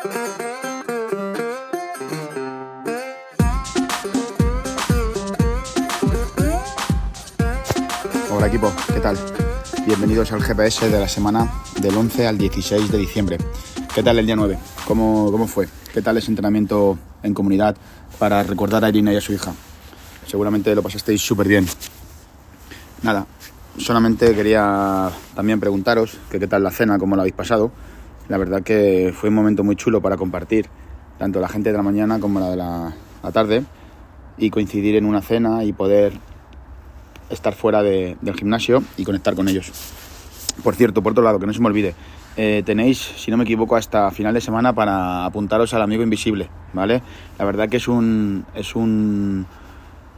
Hola equipo, ¿qué tal? Bienvenidos al GPS de la semana del 11 al 16 de diciembre. ¿Qué tal el día 9? ¿Cómo, cómo fue? ¿Qué tal ese entrenamiento en comunidad para recordar a Irina y a su hija? Seguramente lo pasasteis súper bien. Nada, solamente quería también preguntaros qué tal la cena, cómo la habéis pasado. La verdad que fue un momento muy chulo para compartir, tanto la gente de la mañana como la de la, tarde, y coincidir en una cena y poder estar fuera de- del gimnasio y conectar con ellos. Por cierto, por otro lado, que no se me olvide, eh, tenéis, si no me equivoco, hasta final de semana para apuntaros al amigo invisible, ¿vale? La verdad que es un, es un,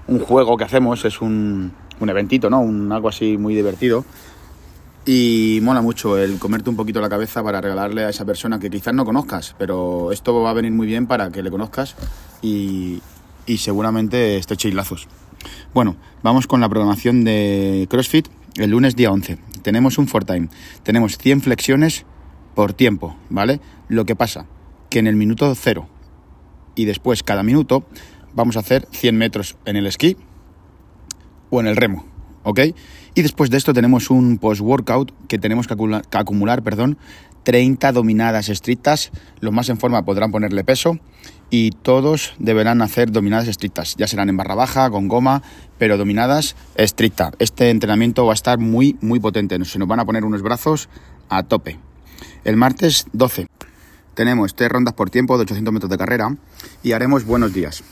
un juego que hacemos, es un, un eventito, ¿no? Un, algo así muy divertido. Y mola mucho el comerte un poquito la cabeza para regalarle a esa persona que quizás no conozcas, pero esto va a venir muy bien para que le conozcas y, y seguramente estrechéis lazos. Bueno, vamos con la programación de CrossFit el lunes día 11. Tenemos un for time, tenemos 100 flexiones por tiempo, ¿vale? Lo que pasa que en el minuto cero y después cada minuto vamos a hacer 100 metros en el esquí o en el remo, ¿ok? Y después de esto tenemos un post-workout que tenemos que acumular, perdón, 30 dominadas estrictas. Los más en forma podrán ponerle peso y todos deberán hacer dominadas estrictas. Ya serán en barra baja, con goma, pero dominadas estricta. Este entrenamiento va a estar muy, muy potente. Se nos van a poner unos brazos a tope. El martes 12 tenemos tres rondas por tiempo de 800 metros de carrera y haremos buenos días.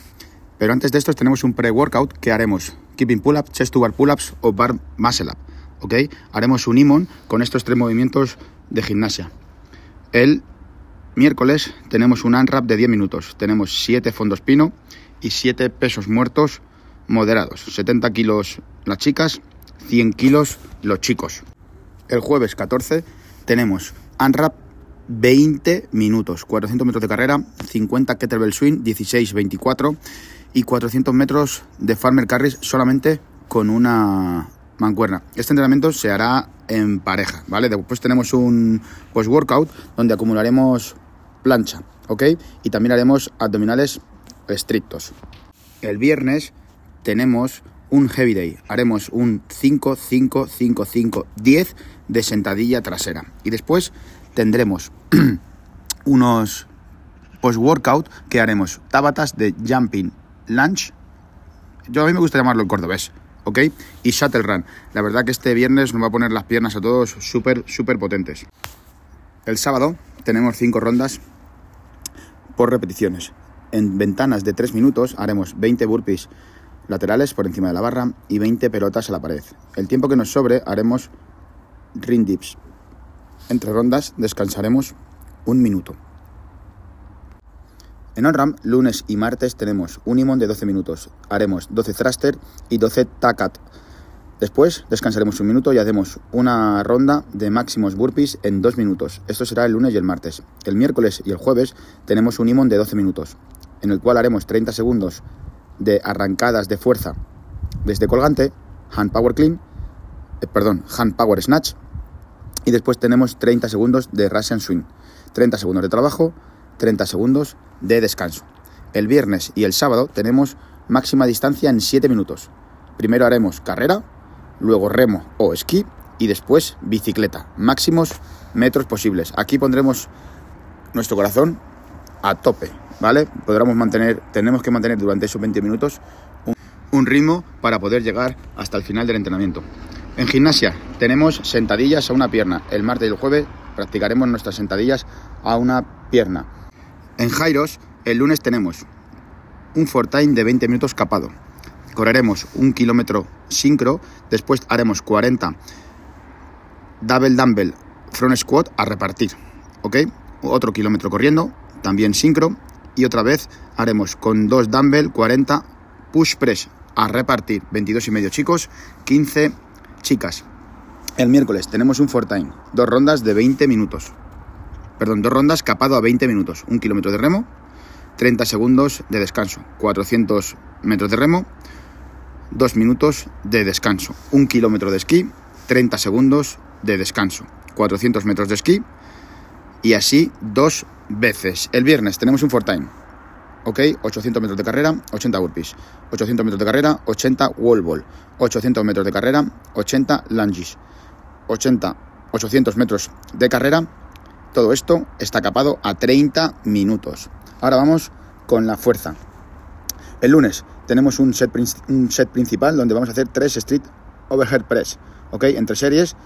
Pero antes de esto tenemos un pre-workout que haremos keeping pull-up, chest to bar pull-ups o bar muscle up. ¿ok? Haremos un imon con estos tres movimientos de gimnasia. El miércoles tenemos un unwrap de 10 minutos. Tenemos 7 fondos pino y 7 pesos muertos moderados. 70 kilos las chicas, 100 kilos los chicos. El jueves 14 tenemos unwrap 20 minutos, 400 metros de carrera, 50 kettlebell swing, 16, 24 y 400 metros de farmer carries solamente con una mancuerna. Este entrenamiento se hará en pareja, ¿vale? Después tenemos un post-workout donde acumularemos plancha, ¿ok? Y también haremos abdominales estrictos. El viernes tenemos un heavy day. Haremos un 5, 5, 5, 5, 10 de sentadilla trasera. Y después tendremos unos post-workout que haremos tabatas de jumping lunge. Yo a mí me gusta llamarlo el cordobés, ¿ok? Y shuttle run. La verdad que este viernes nos va a poner las piernas a todos súper, súper potentes. El sábado tenemos 5 rondas por repeticiones. En ventanas de 3 minutos haremos 20 burpees laterales por encima de la barra y 20 pelotas a la pared. El tiempo que nos sobre haremos ring dips. Entre rondas descansaremos un minuto. En OnRAM, lunes y martes tenemos un imón de 12 minutos. Haremos 12 thruster y 12 tacat. Después descansaremos un minuto y hacemos una ronda de máximos burpees en 2 minutos. Esto será el lunes y el martes. El miércoles y el jueves tenemos un imón de 12 minutos, en el cual haremos 30 segundos de arrancadas de fuerza desde colgante, hand power clean, eh, perdón, hand power snatch, y después tenemos 30 segundos de Russian swing, 30 segundos de trabajo, 30 segundos de descanso. El viernes y el sábado tenemos máxima distancia en 7 minutos. Primero haremos carrera, luego remo o esquí y después bicicleta, máximos metros posibles. Aquí pondremos nuestro corazón a tope, ¿vale? Podremos mantener, tenemos que mantener durante esos 20 minutos un, un ritmo para poder llegar hasta el final del entrenamiento. En gimnasia tenemos sentadillas a una pierna. El martes y el jueves practicaremos nuestras sentadillas a una pierna. En Jairos, el lunes tenemos un time de 20 minutos capado. Correremos un kilómetro sincro, después haremos 40 double dumbbell front squat a repartir, ¿ok? Otro kilómetro corriendo, también sincro, y otra vez haremos con dos dumbbell 40 push press a repartir, 22 y medio chicos, 15 chicas. El miércoles tenemos un time, dos rondas de 20 minutos. Perdón, dos rondas capado a 20 minutos, un kilómetro de remo, 30 segundos de descanso, 400 metros de remo, 2 minutos de descanso, un kilómetro de esquí, 30 segundos de descanso, 400 metros de esquí y así dos veces. El viernes tenemos un 4 time. ¿Ok? 800 metros de carrera, 80 burpees. 800 metros de carrera, 80 wall ball. 800 metros de carrera, 80 lunges. 80, 800 metros de carrera. Todo esto está capado a 30 minutos. Ahora vamos con la fuerza. El lunes tenemos un set, un set principal donde vamos a hacer 3 street overhead press. ¿Ok? Entre series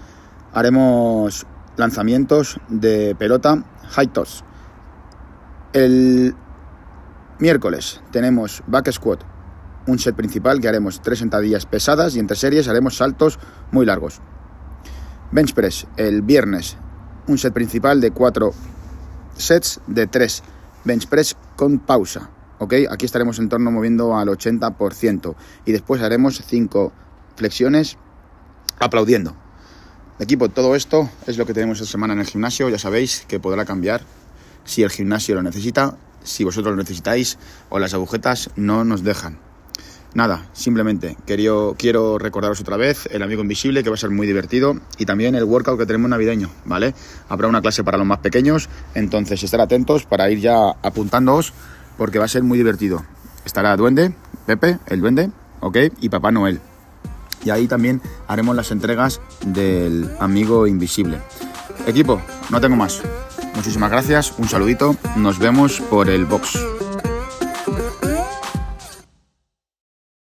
haremos lanzamientos de pelota high toss. El miércoles tenemos back squat, un set principal que haremos tres sentadillas pesadas y entre series haremos saltos muy largos. Bench press el viernes, un set principal de cuatro sets de tres bench press con pausa. ¿ok? Aquí estaremos en torno moviendo al 80% y después haremos cinco flexiones aplaudiendo. Equipo, todo esto es lo que tenemos esta semana en el gimnasio. Ya sabéis que podrá cambiar si el gimnasio lo necesita, si vosotros lo necesitáis o las agujetas no nos dejan. Nada, simplemente quiero, recordaros otra vez el amigo invisible que va a ser muy divertido y también el workout que tenemos navideño, ¿vale? Habrá una clase para los más pequeños, entonces estar atentos para ir ya apuntándoos porque va a ser muy divertido. Estará Duende, Pepe, el Duende, ¿ok? Y Papá Noel y ahí también haremos las entregas del amigo invisible. Equipo, no tengo más. Muchísimas gracias, un saludito, nos vemos por el box.